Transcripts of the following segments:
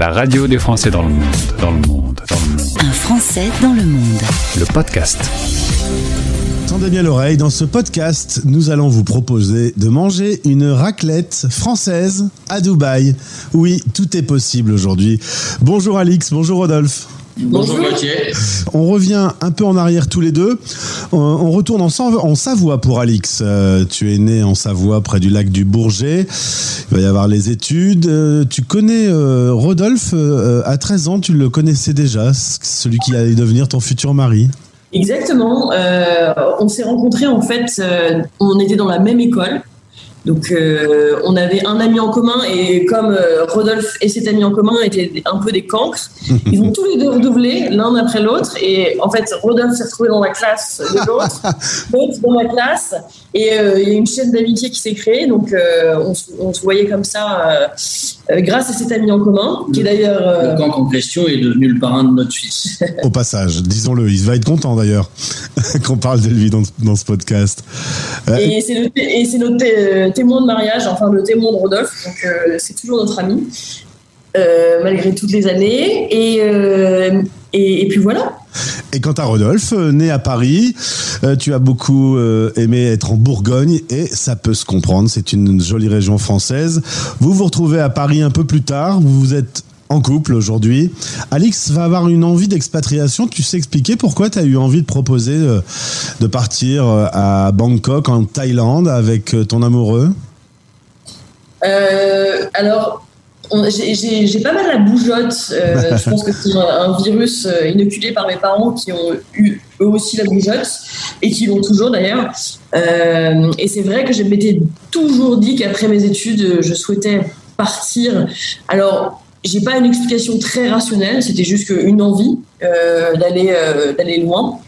La radio des Français dans le monde, dans le monde, dans le monde. Un Français dans le monde. Le podcast. Tendez bien l'oreille, dans ce podcast, nous allons vous proposer de manger une raclette française à Dubaï. Oui, tout est possible aujourd'hui. Bonjour Alix, bonjour Rodolphe. Bonjour Gauthier. On revient un peu en arrière tous les deux. On- retourne en, Sa- en Savoie pour Alix. Euh, tu es né en Savoie, près du lac du Bourget. Il va y avoir les études. Euh, tu connais euh, Rodolphe à 13 ans, tu le connaissais déjà, celui qui allait devenir ton futur mari. Exactement. Euh, on s'est rencontrés en fait, on était dans la même école. Donc euh, on avait un ami en commun et comme euh, Rodolphe et cet ami en commun étaient un peu des cancres, ils ont tous les deux redoublé l'un après l'autre et en fait Rodolphe s'est retrouvé dans la classe de l'autre, l'autre dans la classe et euh, il y a une chaîne d'amitié qui s'est créée donc euh, on, se- on se voyait comme ça grâce à cet ami en commun qui est d'ailleurs euh, Le camp en question est devenu le parrain de notre fils. Au passage, disons-le, il va être content d'ailleurs qu'on parle de lui dans, dans ce podcast. Et c'est et notre témoin de mariage, enfin le témoin de Rodolphe, donc euh, c'est toujours notre ami, euh, malgré toutes les années. Et, euh, et, et puis voilà. Et quant à Rodolphe, né à Paris, tu as beaucoup aimé être en Bourgogne et ça peut se comprendre, c'est une jolie région française. Vous vous retrouvez à Paris un peu plus tard, vous vous êtes en couple aujourd'hui. Alix va avoir une envie d'expatriation, tu sais expliquer pourquoi tu as eu envie de proposer euh, de partir euh, à Bangkok en Thaïlande avec euh, ton amoureux? Euh, alors, j'ai- pas mal la bougeotte. euh, je pense que c'est un, un virus inoculé par mes parents qui ont eu eux aussi la bougeotte et qui l'ont toujours d'ailleurs. Euh, et c'est vrai que je m'étais toujours dit qu'après mes études, je souhaitais partir. Alors, j'ai pas une explication très rationnelle, c'était juste une envie euh, d'aller euh, d'aller loin.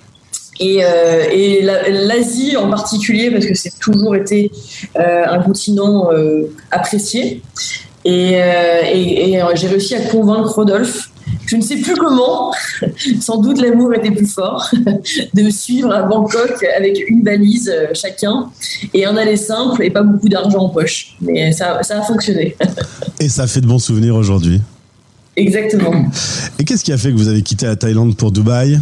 Et, euh, et la- l'Asie en particulier, parce que c'est toujours été euh, un continent euh, apprécié. Et, euh, et- et, j'ai réussi à convaincre Rodolphe, je ne sais plus comment, sans doute l'amour était plus fort, de me suivre à Bangkok avec une valise euh, chacun et un aller simple et pas beaucoup d'argent en poche. Mais ça, ça a fonctionné. et ça fait de bons souvenirs aujourd'hui. Exactement. Et qu'est-ce qui a fait que vous avez quitté la Thaïlande pour Dubaï?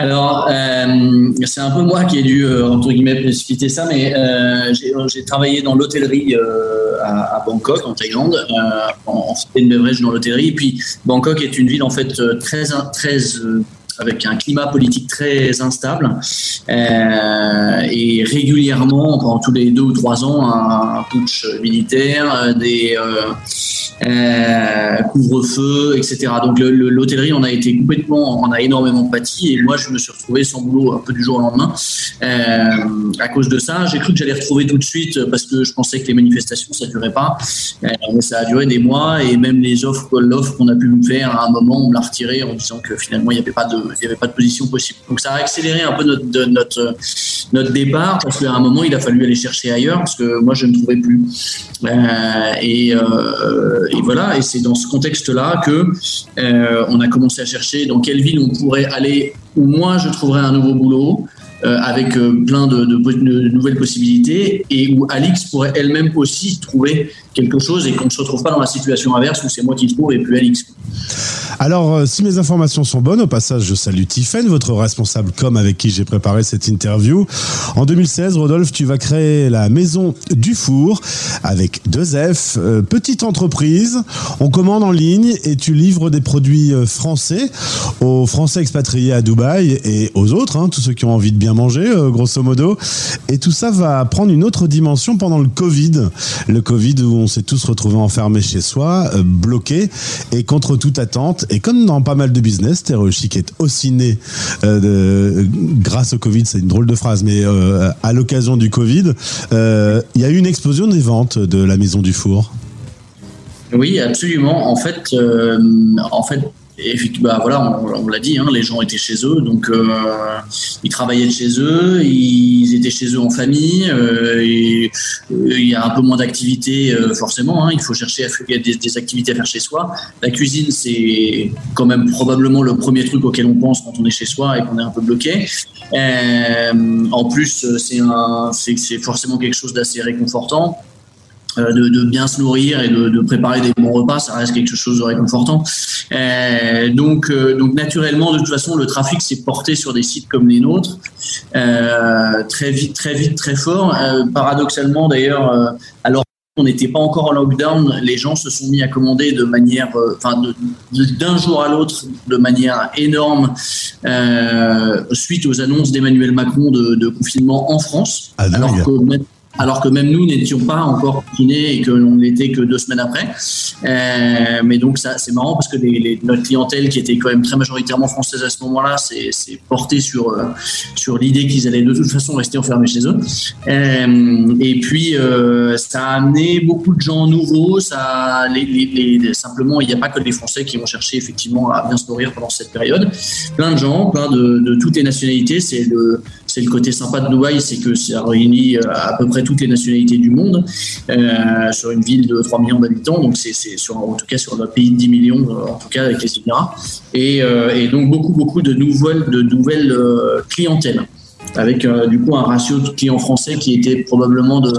Alors, euh, c'est un peu moi qui ai dû, euh, entre guillemets, précipiter ça, mais euh, j'ai j'ai travaillé dans l'hôtellerie euh, à, à Bangkok, en Thaïlande, euh, en, food and beverage dans l'hôtellerie. Puis, Bangkok est une ville, en fait, euh, très, très euh, avec un climat politique très instable euh, et régulièrement, pendant tous les deux ou trois ans, un, un putsch militaire, euh, des euh, euh, couvre-feu, etc. Donc le- le- l'hôtellerie, on a été complètement, on a énormément pâti et moi je me suis retrouvé sans boulot un peu du jour au lendemain euh, à cause de ça. J'ai cru que j'allais retrouver tout de suite parce que je pensais que les manifestations ça durait pas, euh, mais ça a duré des mois et même les offres, l'offre qu'on a pu me faire à un moment, on me l'a retiré en disant que finalement il n'y avait pas de, il y avait pas de position possible. Donc ça a accéléré un peu notre notre notre départ parce qu'à un moment il a fallu aller chercher ailleurs parce que moi je ne trouvais plus. Euh, et, et voilà, et c'est dans ce contexte-là que euh, on a commencé à chercher dans quelle ville on pourrait aller où moi je trouverais un nouveau boulot. Euh, avec euh, plein de, nouvelles possibilités et où Alix pourrait elle-même aussi trouver quelque chose et qu'on ne se retrouve pas dans la situation inverse où c'est moi qui trouve et plus Alix. Alors, euh, si mes informations sont bonnes, au passage, je salue Tiffen, votre responsable com avec qui j'ai préparé cette interview. En 2016, Rodolphe, tu vas créer la Maison du Four avec deux F, petite entreprise. On commande en ligne et tu livres des produits français aux Français expatriés à Dubaï et aux autres, hein, tous ceux qui ont envie de bien manger, euh, grosso modo. Et tout ça va prendre une autre dimension pendant le Covid. Le Covid où on s'est tous retrouvés enfermés chez soi, euh, bloqués et contre toute attente. Et comme dans pas mal de business, Terre Chic est aussi né euh, de- grâce au Covid, c'est une drôle de phrase, mais euh, à l'occasion du Covid, euh, il y a eu une explosion des ventes de la Maison du Four. Oui, absolument. En fait, euh, en fait, effectivement, bah, voilà, on, l'a dit, hein, les gens étaient chez eux, donc euh, ils travaillaient de chez eux, ils étaient chez eux en famille. euh, et, euh, il y a un peu moins d'activités, forcément. hein, il faut chercher à des, des activités à faire chez soi. La cuisine, c'est quand même probablement le premier truc auquel on pense quand on est chez soi et qu'on est un peu bloqué. En plus, c'est forcément quelque chose d'assez réconfortant. Euh, de, de, bien se nourrir et de, de, préparer des bons repas, ça reste quelque chose de réconfortant. Euh, donc, euh, donc naturellement, de toute façon, le trafic s'est porté sur des sites comme les nôtres, euh, très vite, très vite, très fort. Paradoxalement, d'ailleurs, alors on n'était pas encore en lockdown, les gens se sont mis à commander de manière, enfin, d'un jour à l'autre, de manière énorme, suite aux annonces d'Emmanuel Macron de, de, confinement en France. Ah, alors que alors que même nous n'étions pas encore confinés et que l'on n'était que deux semaines après. Euh, mais donc ça, c'est marrant parce que notre clientèle, qui était quand même très majoritairement française à ce moment-là, s'est portée sur euh, sur l'idée qu'ils allaient de toute façon rester enfermés chez eux. Euh, et puis ça a amené beaucoup de gens nouveaux. Ça, simplement, il n'y a pas que les Français qui vont chercher effectivement à bien se nourrir pendant cette période. Plein de gens, plein de, de toutes les nationalités. C'est le c'est le côté sympa de Dubaï, c'est que ça réunit à peu près toutes les nationalités du monde euh, sur une ville de 3 millions d'habitants. Donc c'est en tout cas sur un pays de 10 millions en tout cas avec les Émirats et, euh, et, donc beaucoup beaucoup de nouvelles de nouvelles euh, clientèles avec euh, du coup un ratio de clients français qui était probablement de,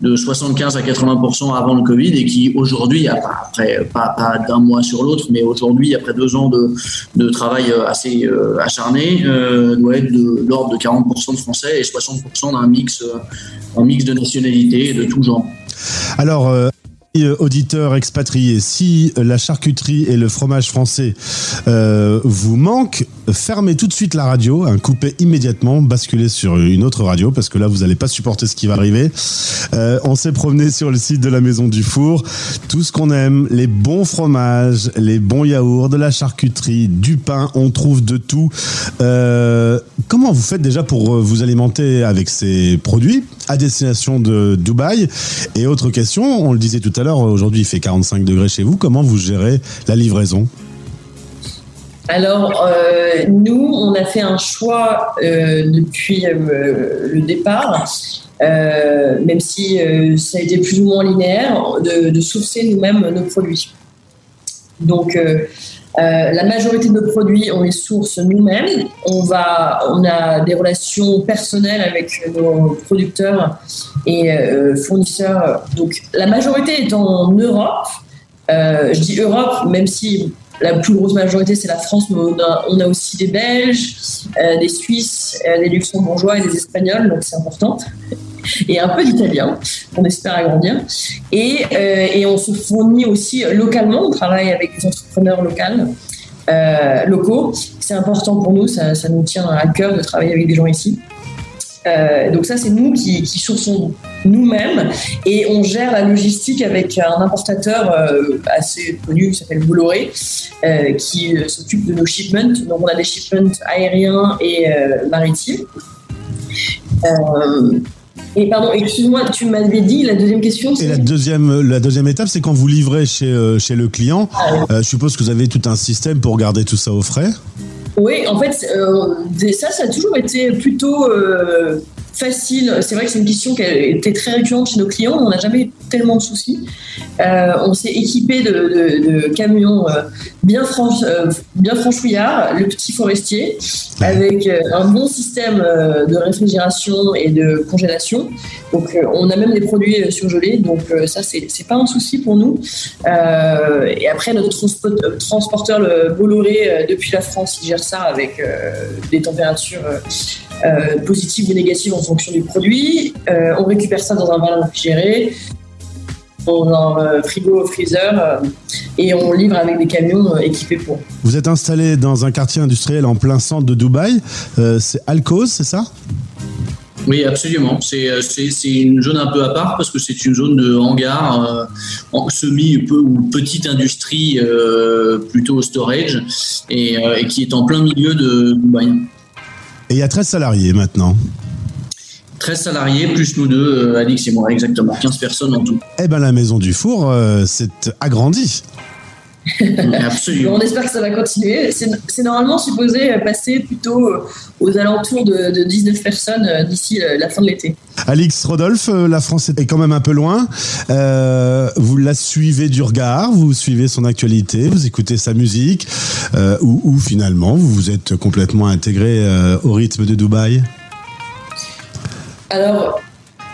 de 75 à 80% avant le Covid et qui aujourd'hui, après pas, pas d'un mois sur l'autre, mais aujourd'hui après deux ans de, de travail assez euh, acharné, euh, doit être de l'ordre de 40% de Français et 60% d'un mix, un mix de nationalités de tout genre. Alors auditeurs expatriés, si la charcuterie et le fromage français euh, vous manquent, fermez tout de suite la radio, hein, coupez immédiatement, basculez sur une autre radio parce que là vous n'allez pas supporter ce qui va arriver. Euh, on s'est promené sur le site de la Maison du Four, tout ce qu'on aime, les bons fromages, les bons yaourts, de la charcuterie, du pain, on trouve de tout. Euh, comment vous faites déjà pour vous alimenter avec ces produits? Destination de Dubaï. Et autre question, on le disait tout à l'heure, aujourd'hui il fait 45 degrés chez vous, comment vous gérez la livraison? Alors, euh, nous, on a fait un choix euh, depuis euh, le départ, même si ça a été plus ou moins linéaire, de sourcer nous-mêmes nos produits. Donc, la majorité de nos produits, on les source nous-mêmes. On, on a des relations personnelles avec nos producteurs et fournisseurs. Donc, la majorité est en Europe. je dis Europe, même si la plus grosse majorité, c'est la France, mais on a, on a, aussi des Belges, euh, des Suisses, euh, des Luxembourgeois et des Espagnols, donc c'est important. Et un peu d'Italien, on espère agrandir. Et, euh, et, on se fournit aussi localement, on travaille avec des entrepreneurs locaux. locaux. C'est important pour nous, ça, ça, nous tient à cœur de travailler avec des gens ici. Euh, donc ça, c'est nous qui, qui sourçons nous-mêmes et on gère la logistique avec un importateur euh, assez connu qui s'appelle Bolloré euh, qui s'occupe de nos shipments. Donc on a des shipments aériens et maritimes. Et pardon, excuse-moi, tu m'avais dit la deuxième question. Et la deuxième, la deuxième étape, c'est quand vous livrez chez, chez le client. Ah, je suppose que vous avez tout un système pour garder tout ça au frais. Oui, en fait, euh, ça, ça a toujours été plutôt euh, facile. C'est vrai que c'est une question qui été très récurrente chez nos clients. On n'a jamais tellement de soucis. Euh, on s'est équipé de, de, de camions euh, bien, franch, euh, bien franchouillards, le petit forestier, avec un bon système de réfrigération et de congélation. Donc, on a même des produits surgelés. Donc, ça, c'est pas un souci pour nous. et après, notre transporteur, le Bolloré, depuis la France, il gère ça avec des températures euh, positives ou négatives en fonction du produit. Euh, on récupère ça dans un verre réfrigéré, dans un euh, frigo freezer euh, et on livre avec des camions équipés pour. Vous êtes installé dans un quartier industriel en plein centre de Dubaï. c'est Alcoz, c'est ça? Oui, absolument. C'est une zone un peu à part parce que c'est une zone de hangar, euh, semi ou petite industrie, euh, plutôt storage, et, euh, et, qui est en plein milieu de Dubaï. Et il y a 13 salariés maintenant 13 salariés, plus nous deux, Alix et moi, exactement. 15 personnes en tout. Eh bien, la maison du four euh, s'est agrandie. Absolument. On espère que ça va continuer. C'est normalement supposé passer plutôt euh, aux alentours de, de 19 personnes euh, d'ici la fin de l'été. Alix Rodolphe, la France est quand même un peu loin. Euh, vous la suivez du regard, vous suivez son actualité, vous écoutez sa musique, euh, ou, ou, finalement vous vous êtes complètement intégré euh, au rythme de Dubaï? Alors,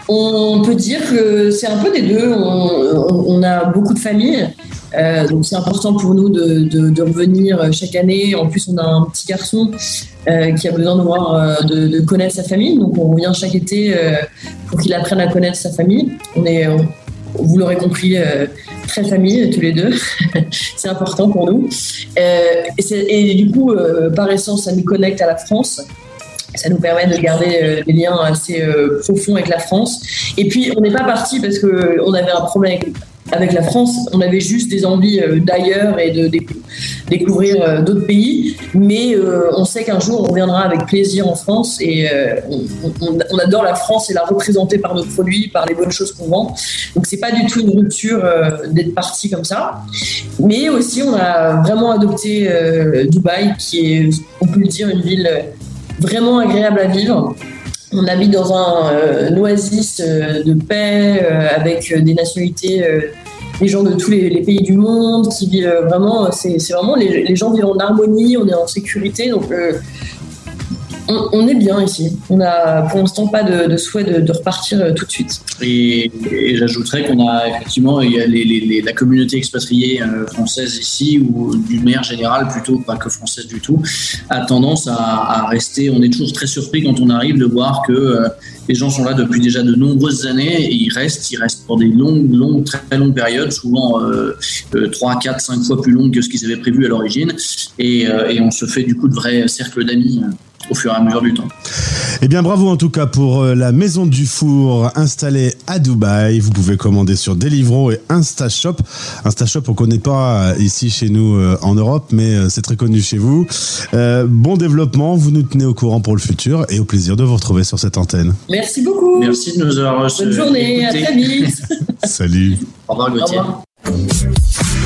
On peut dire que c'est un peu des deux. On, on a beaucoup de familles. Euh, donc c'est important pour nous de, revenir chaque année. En plus, on a un petit garçon euh, qui a besoin de, euh, de, connaître sa famille. Donc on revient chaque été euh, pour qu'il apprenne à connaître sa famille. On est, vous l'aurez compris, euh, très famille tous les deux. c'est important pour nous. Et, du coup, par essence, ça nous connecte à la France ça nous permet de garder euh, des liens assez euh, profonds avec la France. Et puis, on n'est pas parti parce qu'on avait un problème avec, avec, la France, on avait juste des envies euh, d'ailleurs et de, découvrir d'autres pays. Mais on sait qu'un jour, on reviendra avec plaisir en France et on, adore la France et la représenter par nos produits, par les bonnes choses qu'on vend. Donc, c'est pas du tout une rupture d'être parti comme ça. Mais aussi, on a vraiment adopté Dubaï, qui est, on peut le dire, une ville vraiment agréable à vivre. On habite dans un euh, oasis euh, de paix euh, avec des nationalités, des gens de tous les, pays du monde qui vivent vraiment. C'est vraiment les, les, gens vivent en harmonie, on est en sécurité. Donc on, est bien ici. On n'a pour l'instant pas de, souhait de, repartir euh, tout de suite. Et, j'ajouterais qu'on a effectivement la communauté expatriée euh, française ici, ou d'une manière générale, plutôt pas que française du tout, a tendance à, rester. On est toujours très surpris quand on arrive de voir que euh, les gens sont là depuis déjà de nombreuses années et ils restent, ils restent pour des longues, longues, très, longues périodes, souvent euh, 3, 4, 5 fois plus longues que ce qu'ils avaient prévu à l'origine. Et, euh, et, on se fait du coup de vrais cercles d'amis au fur et à mesure du temps. Eh bien, bravo en tout cas pour euh, la maison du four installée à Dubaï. Vous pouvez commander sur Deliveroo et InstaShop. InstaShop, on connaît pas euh, ici chez nous euh, en Europe, mais c'est très connu chez vous. Euh, bon développement, vous nous tenez au courant pour le futur et au plaisir de vous retrouver sur cette antenne. Merci beaucoup. Merci de nous avoir reçus. Bonne journée, écouté. à très vite. Salut. Au revoir Gauthier. Au revoir.